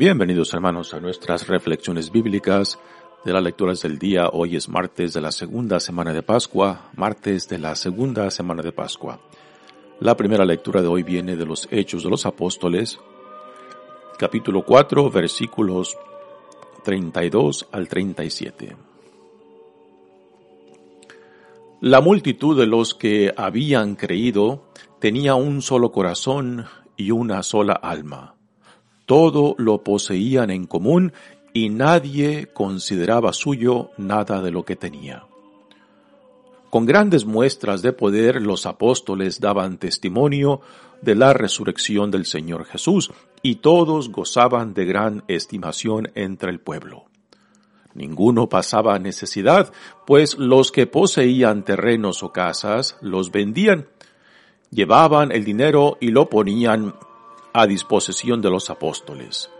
Bienvenidos hermanos a nuestras reflexiones bíblicas de las lecturas del día. Hoy es martes de la segunda semana de Pascua, martes de la segunda semana de Pascua. La primera lectura de hoy viene de los Hechos de los Apóstoles, capítulo 4, versículos 32 al 37. La multitud de los que habían creído tenía un solo corazón y una sola alma todo lo poseían en común y nadie consideraba suyo nada de lo que tenía. Con grandes muestras de poder los apóstoles daban testimonio de la resurrección del Señor Jesús y todos gozaban de gran estimación entre el pueblo. Ninguno pasaba necesidad, pues los que poseían terrenos o casas los vendían, llevaban el dinero y lo ponían a disposición de los apóstoles,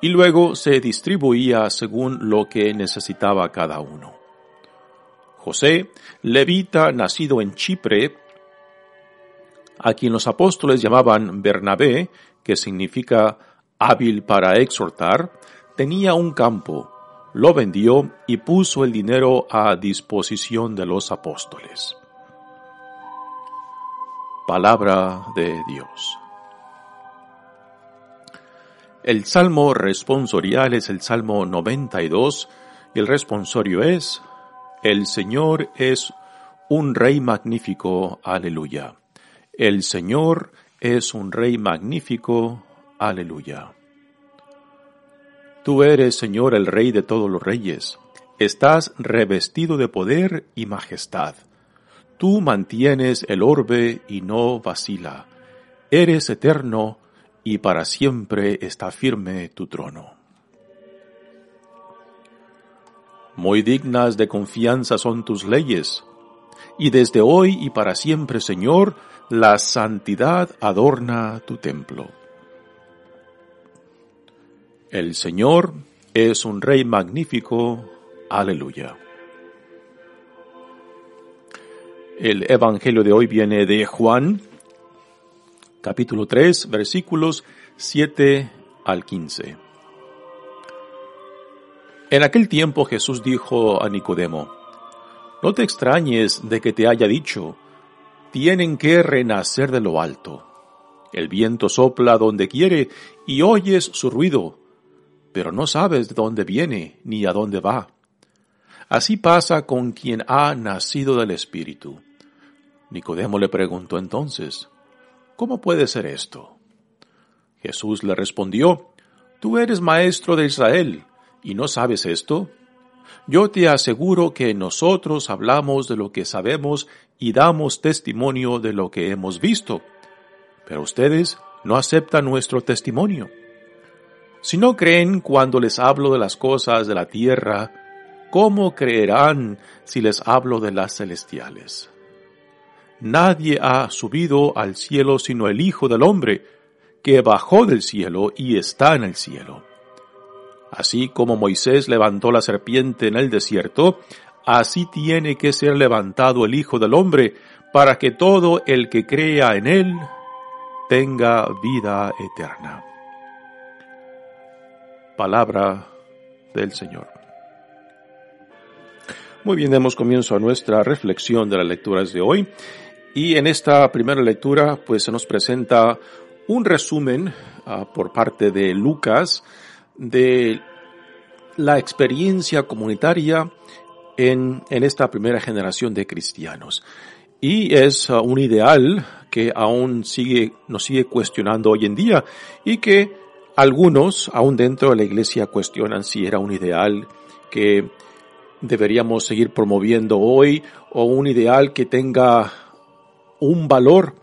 y luego se distribuía según lo que necesitaba cada uno. José, levita nacido en Chipre, a quien los apóstoles llamaban Bernabé, que significa hábil para exhortar, tenía un campo, lo vendió y puso el dinero a disposición de los apóstoles. Palabra de Dios. El salmo responsorial es el salmo 92 y el responsorio es, El Señor es un Rey magnífico, aleluya. El Señor es un Rey magnífico, aleluya. Tú eres, Señor, el Rey de todos los reyes. Estás revestido de poder y majestad. Tú mantienes el orbe y no vacila. Eres eterno y para siempre está firme tu trono. Muy dignas de confianza son tus leyes, y desde hoy y para siempre, Señor, la santidad adorna tu templo. El Señor es un Rey magnífico. Aleluya. El Evangelio de hoy viene de Juan, capítulo 3, versículos 7 al 15. En aquel tiempo Jesús dijo a Nicodemo, No te extrañes de que te haya dicho, tienen que renacer de lo alto. El viento sopla donde quiere y oyes su ruido, pero no sabes de dónde viene ni a dónde va. Así pasa con quien ha nacido del Espíritu. Nicodemo le preguntó entonces, ¿Cómo puede ser esto? Jesús le respondió, Tú eres maestro de Israel, ¿y no sabes esto? Yo te aseguro que nosotros hablamos de lo que sabemos y damos testimonio de lo que hemos visto, pero ustedes no aceptan nuestro testimonio. Si no creen cuando les hablo de las cosas de la tierra, ¿cómo creerán si les hablo de las celestiales? Nadie ha subido al cielo sino el Hijo del Hombre, que bajó del cielo y está en el cielo. Así como Moisés levantó la serpiente en el desierto, así tiene que ser levantado el Hijo del Hombre, para que todo el que crea en él tenga vida eterna. Palabra del Señor. Muy bien, demos comienzo a nuestra reflexión de las lecturas de hoy. Y en esta primera lectura, pues se nos presenta un resumen ah, por parte de Lucas de la experiencia comunitaria en, en esta primera generación de cristianos. Y es ah, un ideal que aún sigue, nos sigue cuestionando hoy en día y que algunos, aún dentro de la iglesia, cuestionan si era un ideal que deberíamos seguir promoviendo hoy o un ideal que tenga un valor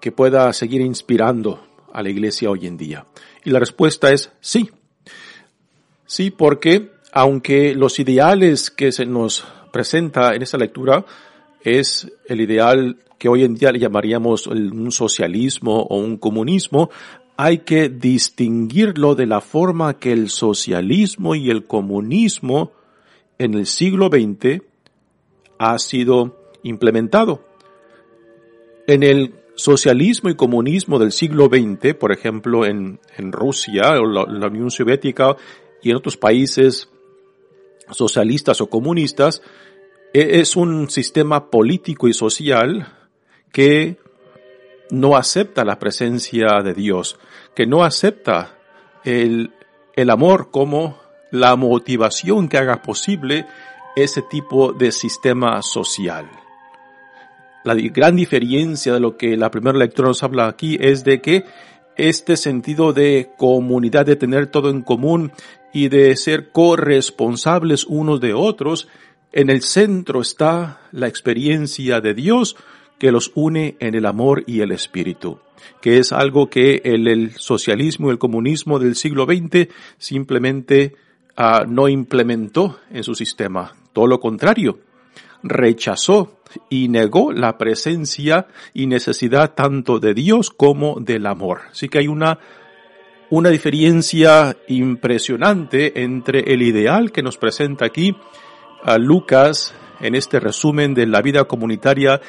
que pueda seguir inspirando a la iglesia hoy en día? Y la respuesta es sí. Sí, porque aunque los ideales que se nos presenta en esta lectura es el ideal que hoy en día le llamaríamos un socialismo o un comunismo, hay que distinguirlo de la forma que el socialismo y el comunismo en el siglo XX ha sido implementado. En el socialismo y comunismo del siglo XX, por ejemplo, en, Rusia o la Unión Soviética y en otros países socialistas o comunistas, e, es un sistema político y social que no acepta la presencia de Dios, que no acepta el, el amor como la motivación que haga posible ese tipo de sistema social. La gran diferencia de lo que la primera lectura nos habla aquí es de que este sentido de comunidad, de tener todo en común y de ser corresponsables unos de otros, en el centro está la experiencia de Dios que los une en el amor y el espíritu, que es algo que el, socialismo y el comunismo del siglo XX simplemente ah, no implementó en su sistema. Todo lo contrario, rechazó y negó la presencia y necesidad tanto de Dios como del amor. Así que hay una, una diferencia impresionante entre el ideal que nos presenta aquí a Lucas en este resumen de la vida comunitaria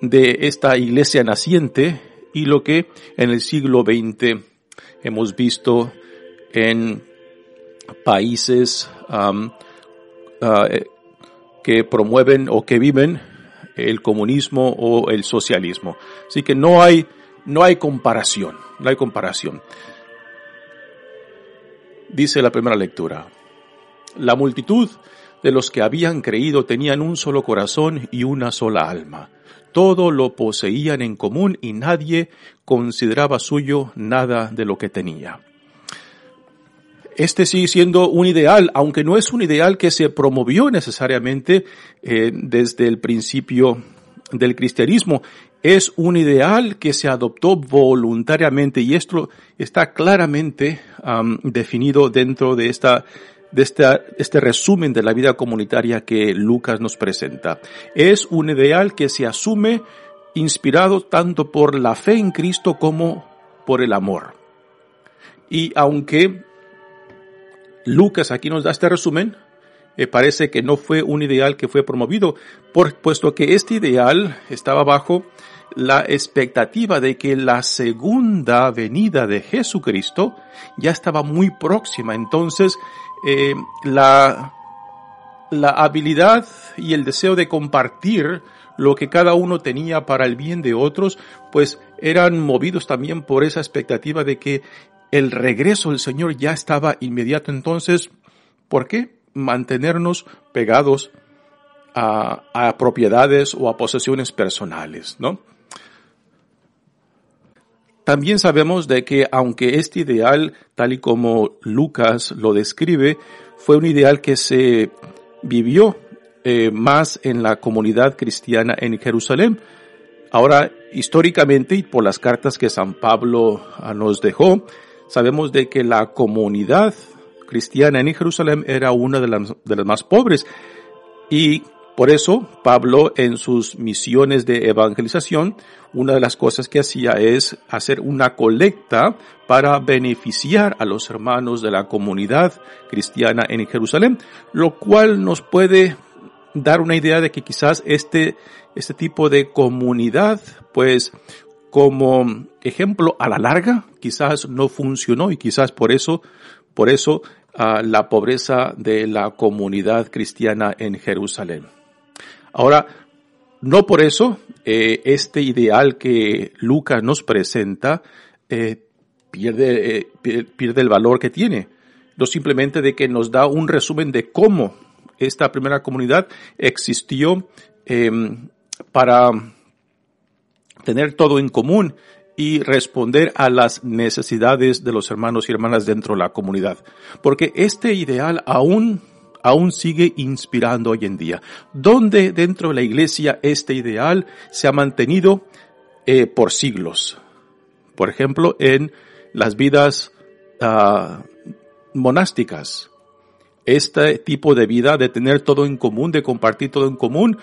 de esta iglesia naciente y lo que en el siglo XX hemos visto en países uh, que promueven o que viven el comunismo o el socialismo. Así que no hay, no hay comparación, no hay comparación. Dice la primera lectura. La multitud de los que habían creído tenían un solo corazón y una sola alma todo lo poseían en común y nadie consideraba suyo nada de lo que tenía. Este sigue siendo un ideal, aunque no es un ideal que se promovió necesariamente eh, desde el principio del cristianismo. Es un ideal que se adoptó voluntariamente y esto está claramente definido dentro de esta de este resumen de la vida comunitaria que Lucas nos presenta. Es un ideal que se asume inspirado tanto por la fe en Cristo como por el amor. Y aunque Lucas aquí nos da este resumen, me parece que no fue un ideal que fue promovido, puesto que este ideal estaba bajo la expectativa de que la segunda venida de Jesucristo ya estaba muy próxima. Entonces, eh, la, la habilidad y el deseo de compartir lo que cada uno tenía para el bien de otros, pues eran movidos también por esa expectativa de que el regreso del Señor ya estaba inmediato. Entonces, ¿por qué mantenernos pegados a, propiedades o a posesiones personales, no? También sabemos de que aunque este ideal, tal y como Lucas lo describe, fue un ideal que se vivió eh, más en la comunidad cristiana en Jerusalén. Ahora, históricamente y por las cartas que San Pablo nos dejó, sabemos de que la comunidad cristiana en Jerusalén era una de las, de las más pobres. Y por eso, Pablo en sus misiones de evangelización, una de las cosas que hacía es hacer una colecta para beneficiar a los hermanos de la comunidad cristiana en Jerusalén, lo cual nos puede dar una idea de que quizás este, este tipo de comunidad, pues, como ejemplo a la larga, quizás no funcionó y quizás por eso, por eso, ah, la pobreza de la comunidad cristiana en Jerusalén. Ahora, no por eso eh, este ideal que Lucas nos presenta eh, pierde, eh, pierde el valor que tiene, no simplemente de que nos da un resumen de cómo esta primera comunidad existió em, para tener todo en común y responder a las necesidades de los hermanos y hermanas dentro de la comunidad. Porque este ideal aún aún sigue inspirando hoy en día. Donde dentro de la iglesia este ideal se ha mantenido eh, por siglos. Por ejemplo, en las vidas uh, monásticas. Este tipo de vida, de tener todo en común, de compartir todo en común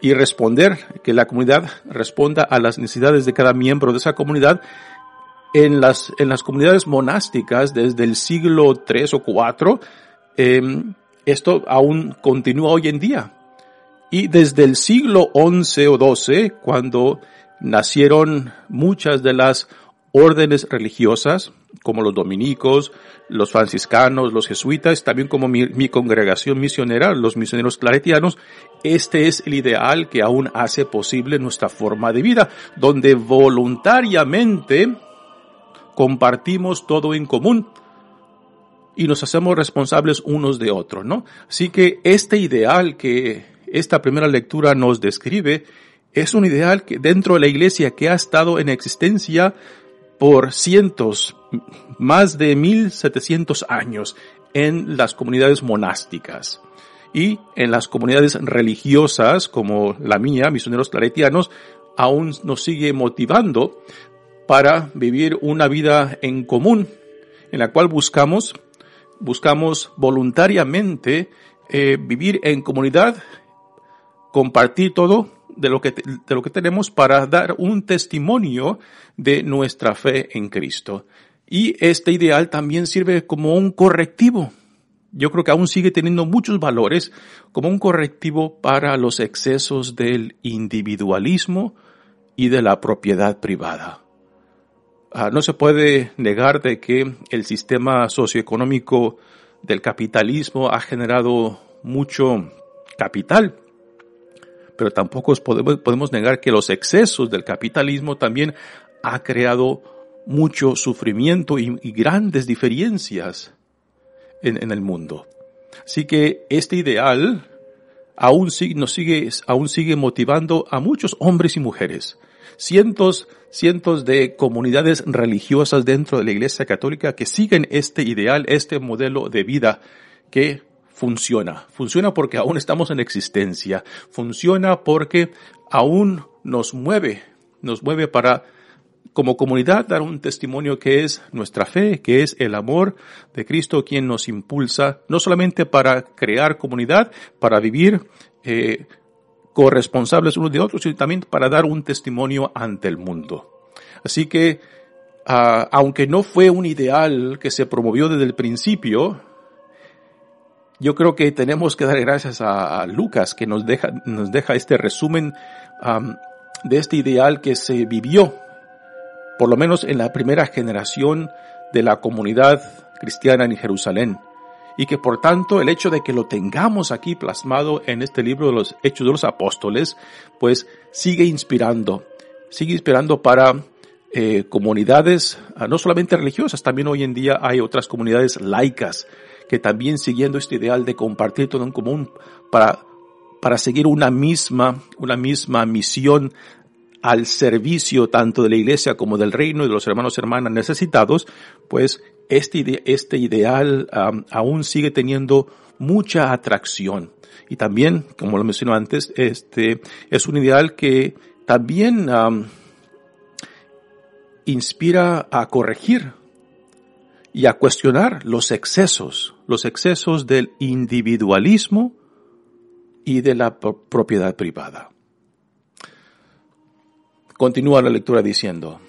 y responder, que la comunidad responda a las necesidades de cada miembro de esa comunidad, en las, en las comunidades monásticas desde el siglo III o IV, eh, esto aún continúa hoy en día. Y desde el siglo XI o XII, cuando nacieron muchas de las órdenes religiosas, como los dominicos, los franciscanos, los jesuitas, también como mi, congregación misionera, los misioneros claretianos, este es el ideal que aún hace posible nuestra forma de vida, donde voluntariamente compartimos todo en común y nos hacemos responsables unos de otros, ¿no? Así que este ideal que esta primera lectura nos describe es un ideal que dentro de la iglesia que ha estado en existencia por cientos, más de 1700 años en las comunidades monásticas y en las comunidades religiosas como la mía, misioneros claretianos, aún nos sigue motivando para vivir una vida en común en la cual buscamos buscamos voluntariamente eh, vivir en comunidad, compartir todo de lo que de lo que tenemos para dar un testimonio de nuestra fe en Cristo. Y este ideal también sirve como un correctivo. Yo creo que aún sigue teniendo muchos valores como un correctivo para los excesos del individualismo y de la propiedad privada. Ah, no se puede negar de que el sistema socioeconómico del capitalismo ha generado mucho capital, pero tampoco podemos, negar que los excesos del capitalismo también ha creado mucho sufrimiento y, grandes diferencias en, en, el mundo. Así que este ideal aún nos sigue, aún sigue motivando a muchos hombres y mujeres. Cientos cientos de comunidades religiosas dentro de la Iglesia Católica que siguen este ideal, este modelo de vida que funciona. Funciona porque aún estamos en existencia. Funciona porque aún nos mueve, nos mueve para como comunidad dar un testimonio que es nuestra fe, que es el amor de Cristo quien nos impulsa, no solamente para crear comunidad, para vivir eh, corresponsables unos de otros, sino también para dar un testimonio ante el mundo. Así que, uh, aunque no fue un ideal que se promovió desde el principio, yo creo que tenemos que dar gracias a, Lucas que nos deja, nos deja este resumen um, de este ideal que se vivió, por lo menos en la primera generación de la comunidad cristiana en Jerusalén. Y que por tanto el hecho de que lo tengamos aquí plasmado en este libro de los Hechos de los Apóstoles, pues sigue inspirando, sigue inspirando para eh, comunidades, ah, no solamente religiosas, también hoy en día hay otras comunidades laicas que también siguiendo este ideal de compartir todo en común para, para seguir una misma, una misma misión al servicio tanto de la iglesia como del reino y de los hermanos y hermanas necesitados, pues este, este ideal aún sigue teniendo mucha atracción. Y también, como lo mencioné antes, este es un ideal que también inspira a corregir y a cuestionar los excesos, los excesos del individualismo y de la propiedad privada. Continúa la lectura diciendo,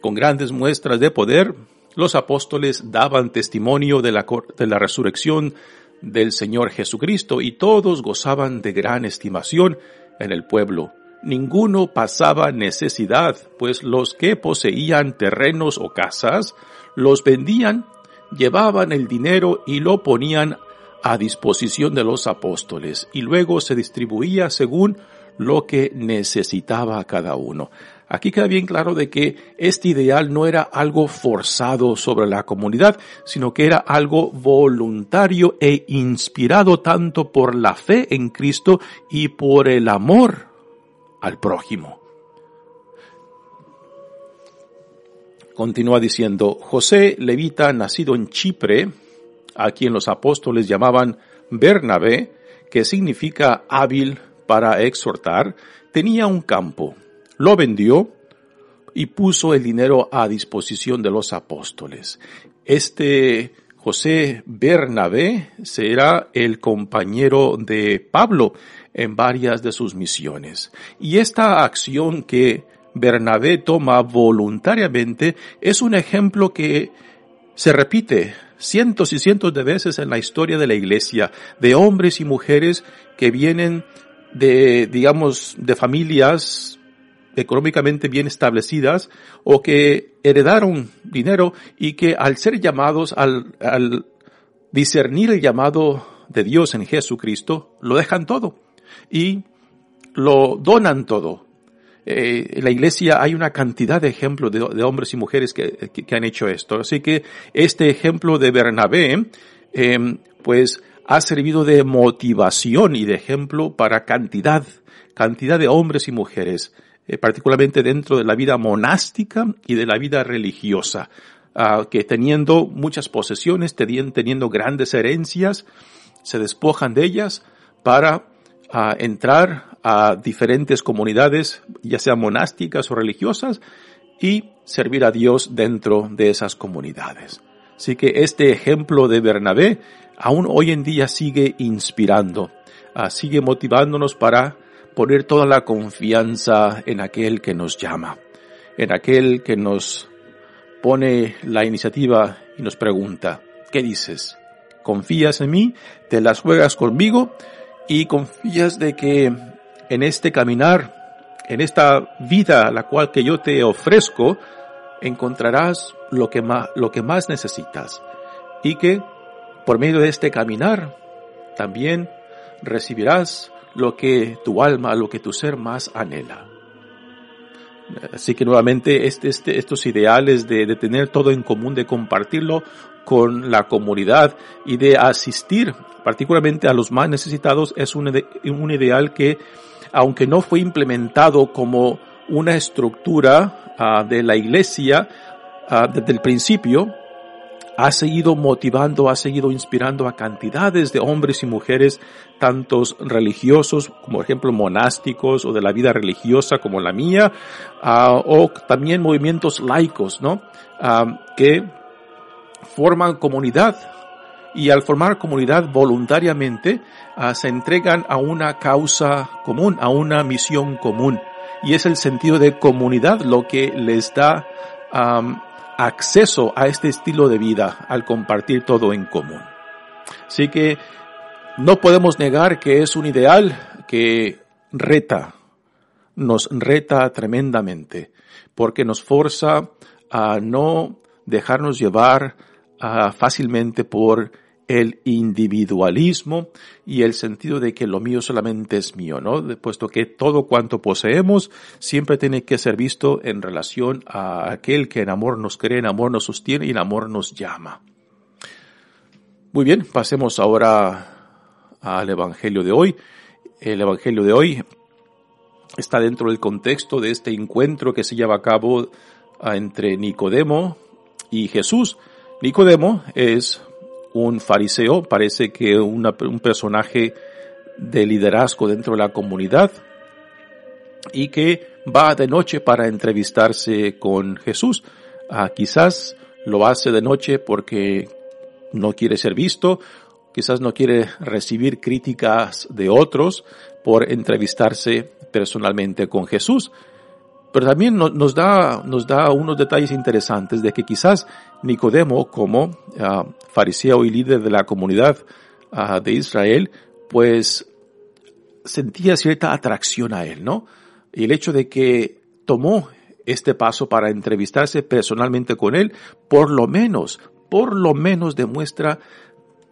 con grandes muestras de poder, los apóstoles daban testimonio de la, de la resurrección del Señor Jesucristo y todos gozaban de gran estimación en el pueblo. Ninguno pasaba necesidad, pues los que poseían terrenos o casas los vendían, llevaban el dinero y lo ponían a disposición de los apóstoles y luego se distribuía según lo que necesitaba cada uno. Aquí queda bien claro de que este ideal no era algo forzado sobre la comunidad, sino que era algo voluntario e inspirado tanto por la fe en Cristo y por el amor al prójimo. Continúa diciendo, José levita, nacido en Chipre, a quien los apóstoles llamaban Bernabé, que significa hábil para exhortar, tenía un campo lo vendió y puso el dinero a disposición de los apóstoles. Este José Bernabé será el compañero de Pablo en varias de sus misiones. Y esta acción que Bernabé toma voluntariamente es un ejemplo que se repite cientos y cientos de veces en la historia de la iglesia, de hombres y mujeres que vienen de, digamos, de familias económicamente bien establecidas o que heredaron dinero y que al ser llamados, al, al discernir el llamado de Dios en Jesucristo, lo dejan todo y lo donan todo. Eh, en la iglesia hay una cantidad de ejemplos de, hombres y mujeres que, han hecho esto. Así que este ejemplo de Bernabé, em, pues ha servido de motivación y de ejemplo para cantidad, cantidad de hombres y mujeres, eh, particularmente dentro de la vida monástica y de la vida religiosa, ah, que teniendo muchas posesiones, teniendo grandes herencias, se despojan de ellas para a entrar a diferentes comunidades, ya sean monásticas o religiosas, y servir a Dios dentro de esas comunidades. Así que este ejemplo de Bernabé aún hoy en día sigue inspirando, ah, sigue motivándonos para poner toda la confianza en aquel que nos llama, en aquel que nos pone la iniciativa y nos pregunta, ¿qué dices? ¿Confías en mí? ¿Te las juegas conmigo? y confías de que en este caminar, en esta vida la cual que yo te ofrezco, encontrarás lo que más, lo que más necesitas y que por medio de este caminar también recibirás lo que tu alma, lo que tu ser más anhela. Así que nuevamente este, este, estos ideales de, de tener todo en común, de compartirlo con la comunidad y de asistir particularmente a los más necesitados es un, un ideal que aunque no fue implementado como una estructura uh, de la iglesia uh, desde el principio, ha seguido motivando, ha seguido inspirando a cantidades de hombres y mujeres, tantos religiosos, como por ejemplo monásticos o de la vida religiosa como la mía, uh, o también movimientos laicos, ¿no? que forman comunidad y al formar comunidad voluntariamente se entregan a una causa común, a una misión común. Y es el sentido de comunidad lo que les da acceso a este estilo de vida al compartir todo en común. Así que no podemos negar que es un ideal que reta, nos reta tremendamente, porque nos forza a no dejarnos llevar fácilmente por el individualismo y el sentido de que lo mío solamente es mío, ¿no? Puesto que todo cuanto poseemos siempre tiene que ser visto en relación a aquel que en amor nos cree, en amor nos sostiene y en amor nos llama. Muy bien, pasemos ahora al Evangelio de hoy. El Evangelio de hoy está dentro del contexto de este encuentro que se lleva a cabo entre Nicodemo y Jesús. Nicodemo es un fariseo, parece que un personaje de liderazgo dentro de la comunidad y que va de noche para entrevistarse con Jesús. Ah, quizás lo hace de noche porque no quiere ser visto, quizás no quiere recibir críticas de otros por entrevistarse personalmente con Jesús. Pero también nos da, nos da unos detalles interesantes de que quizás Nicodemo, como uh, fariseo y líder de la comunidad uh, de Israel, pues sentía cierta atracción a él, ¿no? Y el hecho de que tomó este paso para entrevistarse personalmente con él, por lo menos, por lo menos demuestra,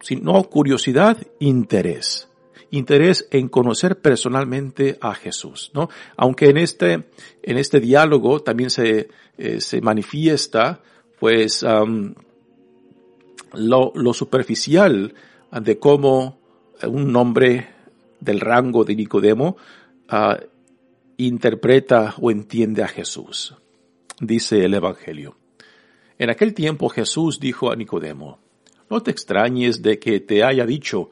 si no curiosidad, interés interés en conocer personalmente a Jesús, ¿no? Aunque en este, en este diálogo también se, eh, se manifiesta, pues, lo, superficial de cómo un hombre del rango de Nicodemo uh, interpreta o entiende a Jesús. Dice el Evangelio. En aquel tiempo Jesús dijo a Nicodemo, no te extrañes de que te haya dicho,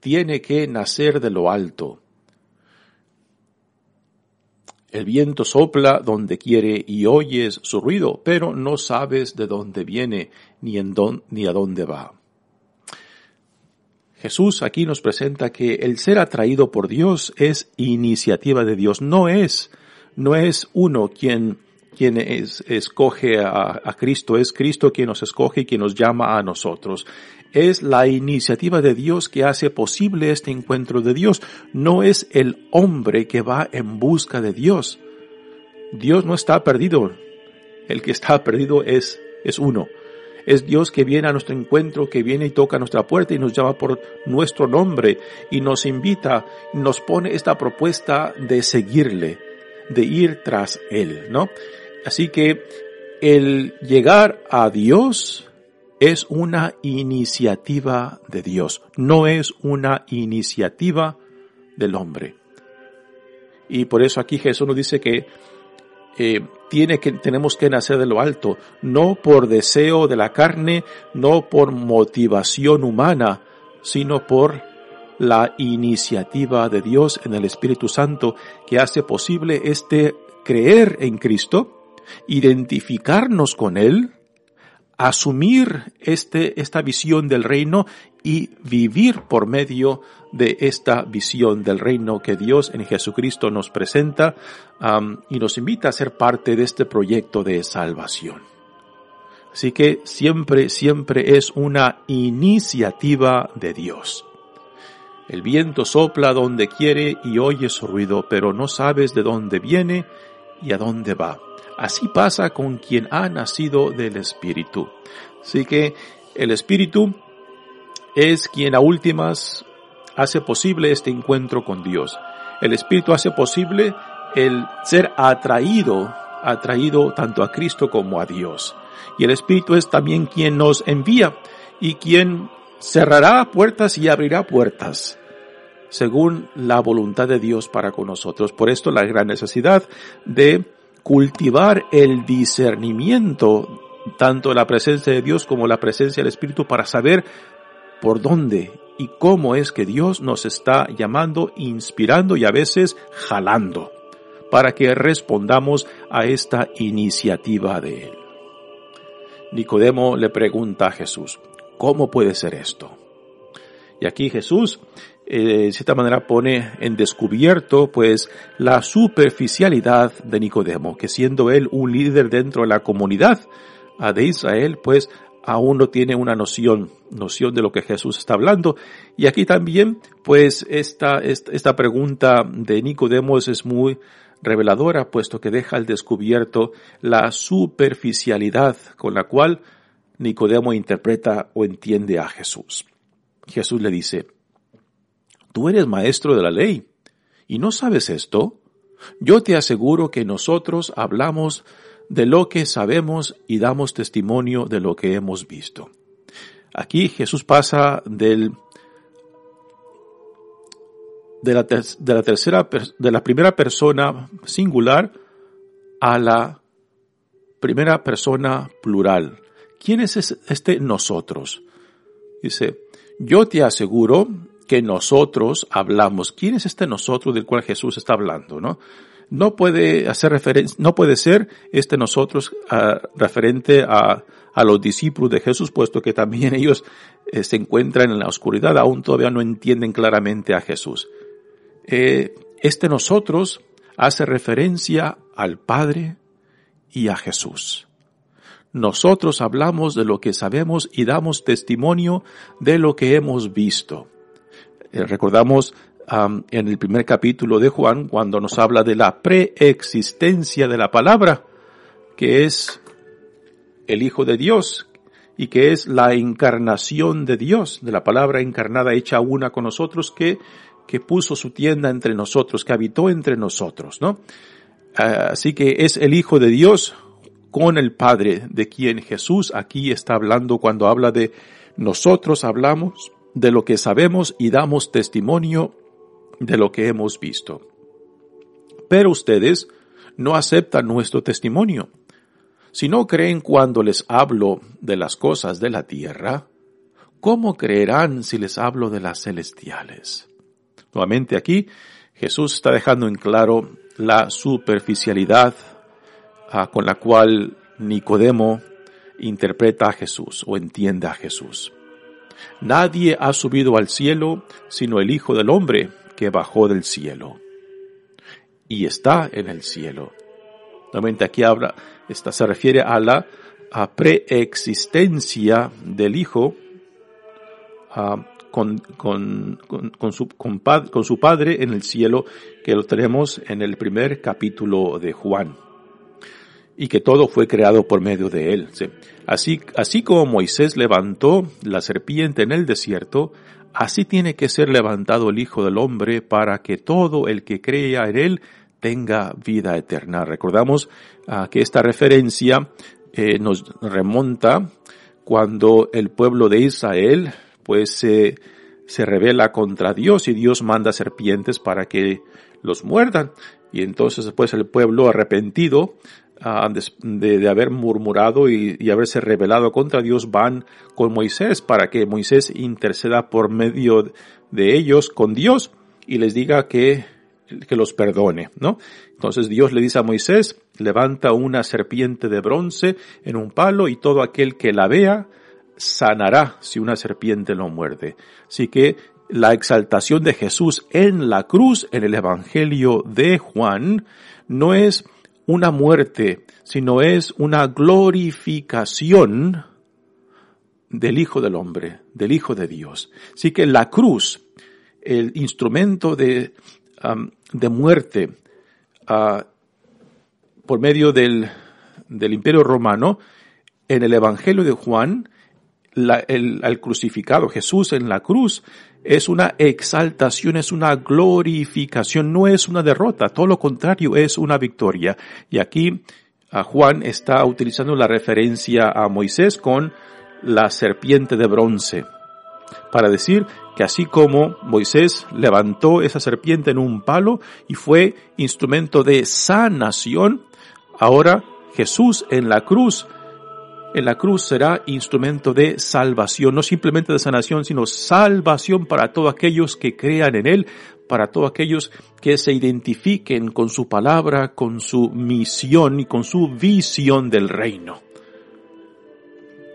tiene que nacer de lo alto. El viento sopla donde quiere y oyes su ruido, pero no sabes de dónde viene ni, en a dónde va. Jesús aquí nos presenta que el ser atraído por Dios es iniciativa de Dios, no es, no es uno quien, quien escoge a, a Cristo, es Cristo quien nos escoge y quien nos llama a nosotros es la iniciativa de Dios que hace posible este encuentro de Dios. No es el hombre que va en busca de Dios. Dios no está perdido. El que está perdido es, es uno. Es Dios que viene a nuestro encuentro, que viene y toca nuestra puerta y nos llama por nuestro nombre y nos invita, nos pone esta propuesta de seguirle, de ir tras Él, ¿no? Así que el llegar a Dios es una iniciativa de Dios, no es una iniciativa del hombre. Y por eso aquí Jesús nos dice que eh, tiene que, tenemos que nacer de lo alto, no por deseo de la carne, no por motivación humana, sino por la iniciativa de Dios en el Espíritu Santo que hace posible este creer en Cristo, identificarnos con Él, asumir este, esta visión del reino y vivir por medio de esta visión del reino que Dios en Jesucristo nos presenta y nos invita a ser parte de este proyecto de salvación. Así que siempre, siempre es una iniciativa de Dios. El viento sopla donde quiere y oye su ruido, pero no sabes de dónde viene y a dónde va. Así pasa con quien ha nacido del Espíritu. Así que el Espíritu es quien a últimas hace posible este encuentro con Dios. El Espíritu hace posible el ser atraído, atraído tanto a Cristo como a Dios. Y el Espíritu es también quien nos envía y quien cerrará puertas y abrirá puertas según la voluntad de Dios para con nosotros. Por esto la gran necesidad de cultivar el discernimiento, tanto la presencia de Dios como la presencia del Espíritu, para saber por dónde y cómo es que Dios nos está llamando, inspirando y a veces jalando, para que respondamos a esta iniciativa de Él. Nicodemo le pregunta a Jesús, ¿cómo puede ser esto? Y aquí Jesús eh, de cierta manera pone en descubierto pues la superficialidad de Nicodemo, que siendo él un líder dentro de la comunidad de Israel, pues aún no tiene una noción, noción de lo que Jesús está hablando. Y aquí también, pues esta, esta, esta pregunta de Nicodemo es muy reveladora, puesto que deja al descubierto la superficialidad con la cual Nicodemo interpreta o entiende a Jesús. Jesús le dice, Tú eres maestro de la ley y no sabes esto. Yo te aseguro que nosotros hablamos de lo que sabemos y damos testimonio de lo que hemos visto. Aquí Jesús pasa del, de la, tercera, de la primera persona singular a la primera persona plural. ¿Quién es este nosotros? Dice, yo te aseguro que nosotros hablamos. ¿Quién es este nosotros del cual Jesús está hablando, no? Puede hacer referencia, no puede ser este nosotros uh, referente a, a, los discípulos de Jesús, puesto que también ellos eh, se encuentran en la oscuridad, aún todavía no entienden claramente a Jesús. Eh, este nosotros hace referencia al Padre y a Jesús. Nosotros hablamos de lo que sabemos y damos testimonio de lo que hemos visto. Eh, recordamos en el primer capítulo de Juan cuando nos habla de la preexistencia de la palabra, que es el Hijo de Dios y que es la encarnación de Dios, de la palabra encarnada hecha una con nosotros que, que puso su tienda entre nosotros, que habitó entre nosotros, ¿no? Así que es el Hijo de Dios con el Padre, de quien Jesús aquí está hablando cuando habla de nosotros hablamos de lo que sabemos y damos testimonio de lo que hemos visto. Pero ustedes no aceptan nuestro testimonio. Si no creen cuando les hablo de las cosas de la tierra, ¿cómo creerán si les hablo de las celestiales? Nuevamente aquí, Jesús está dejando en claro la superficialidad ah, con la cual Nicodemo interpreta a Jesús o entiende a Jesús. Nadie ha subido al cielo sino el Hijo del Hombre que bajó del cielo y está en el cielo. Nuevamente aquí habla, esta se refiere a la preexistencia del Hijo con, con, con, su, con, su Padre en el cielo, que lo tenemos en el primer capítulo de Juan. Y que todo fue creado por medio de él. Así, así como Moisés levantó la serpiente en el desierto, así tiene que ser levantado el Hijo del Hombre para que todo el que crea en él tenga vida eterna. Recordamos ah, que esta referencia eh, nos remonta cuando el pueblo de Israel pues se, se revela contra Dios y Dios manda serpientes para que los muerdan. Y entonces después el pueblo arrepentido ah, de, haber murmurado y, y, haberse rebelado contra Dios van con Moisés para que Moisés interceda por medio de ellos con Dios y les diga que, que los perdone, ¿no? Entonces Dios le dice a Moisés, levanta una serpiente de bronce en un palo y todo aquel que la vea sanará si una serpiente lo muerde. Así que la exaltación de Jesús en la cruz, en el Evangelio de Juan, no es una muerte, sino es una glorificación del Hijo del Hombre, del Hijo de Dios. Así que la cruz, el instrumento de, de muerte uh, por medio del, del Imperio Romano, en el Evangelio de Juan, el, al crucificado, Jesús en la cruz, es una exaltación, es una glorificación, no es una derrota, todo lo contrario, es una victoria. Y aquí Juan está utilizando la referencia a Moisés con la serpiente de bronce, para decir que así como Moisés levantó esa serpiente en un palo y fue instrumento de sanación, ahora Jesús en la cruz en la cruz será instrumento de salvación, no simplemente de sanación, sino salvación para todos aquellos que crean en Él, para todos aquellos que se identifiquen con su palabra, con su misión y con su visión del reino.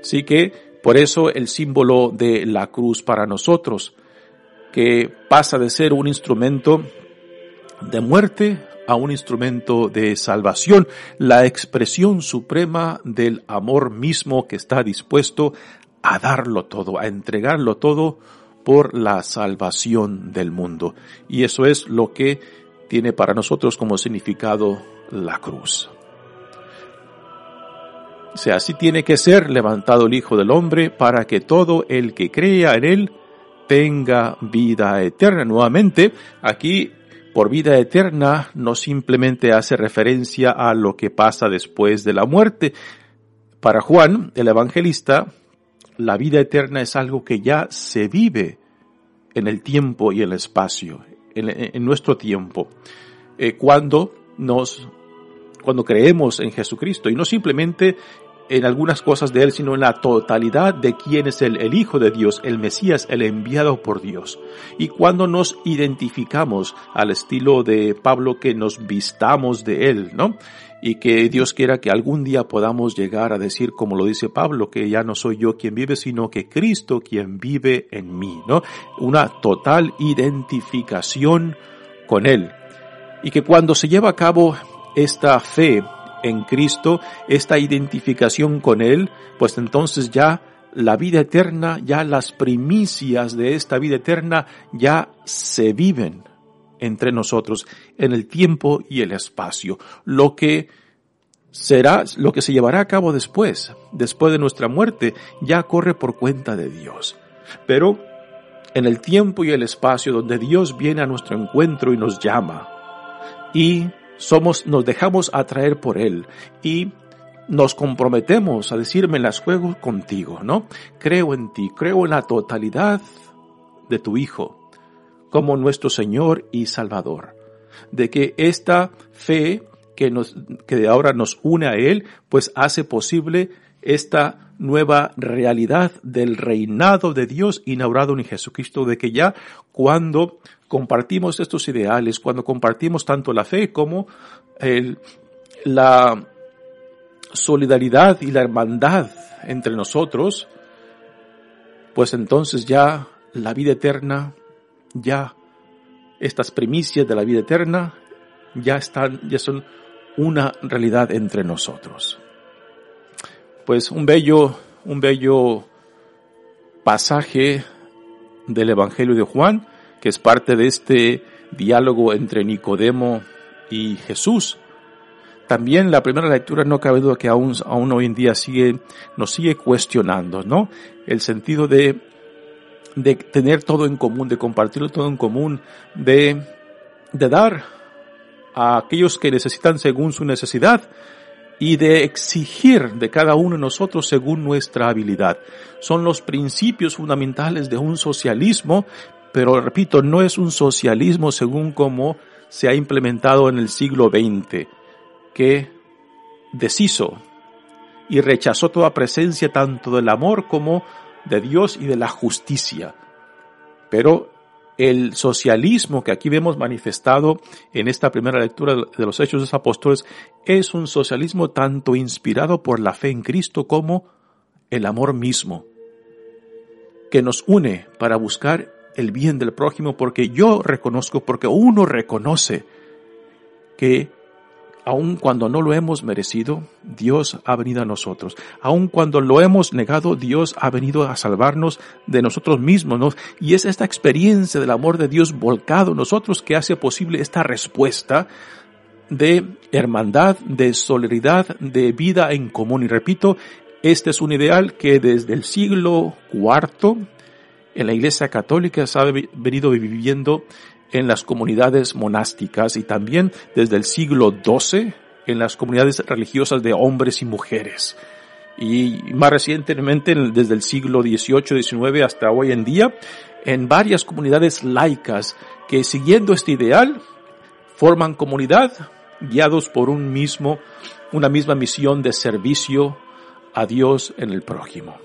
Así que, por eso el símbolo de la cruz para nosotros, que pasa de ser un instrumento de muerte a un instrumento de salvación, la expresión suprema del amor mismo que está dispuesto a darlo todo, a entregarlo todo por la salvación del mundo. Y eso es lo que tiene para nosotros como significado la cruz. Sea, así tiene que ser levantado el Hijo del Hombre para que todo el que crea en Él tenga vida eterna. Nuevamente, aquí por vida eterna no simplemente hace referencia a lo que pasa después de la muerte. Para Juan, el evangelista, la vida eterna es algo que ya se vive en el tiempo y el espacio, en, nuestro tiempo, eh, cuando nos, cuando creemos en Jesucristo y no simplemente en algunas cosas de Él, sino en la totalidad de quién es el, el Hijo de Dios, el Mesías, el enviado por Dios. Y cuando nos identificamos al estilo de Pablo que nos vistamos de Él, ¿no? Y que Dios quiera que algún día podamos llegar a decir, como lo dice Pablo, que ya no soy yo quien vive, sino que Cristo quien vive en mí, ¿no? Una total identificación con Él. Y que cuando se lleva a cabo esta fe, en Cristo, esta identificación con Él, pues entonces ya la vida eterna, ya las primicias de esta vida eterna ya se viven entre nosotros en el tiempo y el espacio. Lo que será, lo que se llevará a cabo después, después de nuestra muerte, ya corre por cuenta de Dios. Pero en el tiempo y el espacio donde Dios viene a nuestro encuentro y nos llama y somos, nos dejamos atraer por Él y nos comprometemos a decirme las juego contigo, ¿no? Creo en ti, creo en la totalidad de tu Hijo como nuestro Señor y Salvador. De que esta fe que nos, que ahora nos une a Él, pues hace posible esta nueva realidad del reinado de Dios inaugurado en Jesucristo, de que ya cuando compartimos estos ideales, cuando compartimos tanto la fe como la solidaridad y la hermandad entre nosotros, pues entonces ya la vida eterna, ya estas primicias de la vida eterna ya están, ya son una realidad entre nosotros. Pues un bello, un bello pasaje del Evangelio de Juan, que es parte de este diálogo entre Nicodemo y Jesús. También la primera lectura no cabe duda que aún, aún hoy en día sigue, nos sigue cuestionando, ¿no? El sentido de, de tener todo en común, de compartirlo todo en común, de, de dar a aquellos que necesitan según su necesidad y de exigir de cada uno de nosotros según nuestra habilidad. Son los principios fundamentales de un socialismo, pero repito, no es un socialismo según como se ha implementado en el siglo XX, que deshizo y rechazó toda presencia tanto del amor como de Dios y de la justicia. Pero el socialismo que aquí vemos manifestado en esta primera lectura de los Hechos de los Apóstoles es un socialismo tanto inspirado por la fe en Cristo como el amor mismo, que nos une para buscar el bien del prójimo porque yo reconozco, porque uno reconoce que aun cuando no lo hemos merecido, Dios ha venido a nosotros. Aun cuando lo hemos negado, Dios ha venido a salvarnos de nosotros mismos. Y es esta experiencia del amor de Dios volcado en nosotros que hace posible esta respuesta de hermandad, de solidaridad, de vida en común. Y repito, este es un ideal que desde el siglo IV en la Iglesia Católica se ha venido viviendo en las comunidades monásticas y también desde el siglo XII en las comunidades religiosas de hombres y mujeres. Y más recientemente, desde el siglo XVIII, XIX hasta hoy en día, en varias comunidades laicas que siguiendo este ideal forman comunidad guiados por un mismo, una misma misión de servicio a Dios en el prójimo.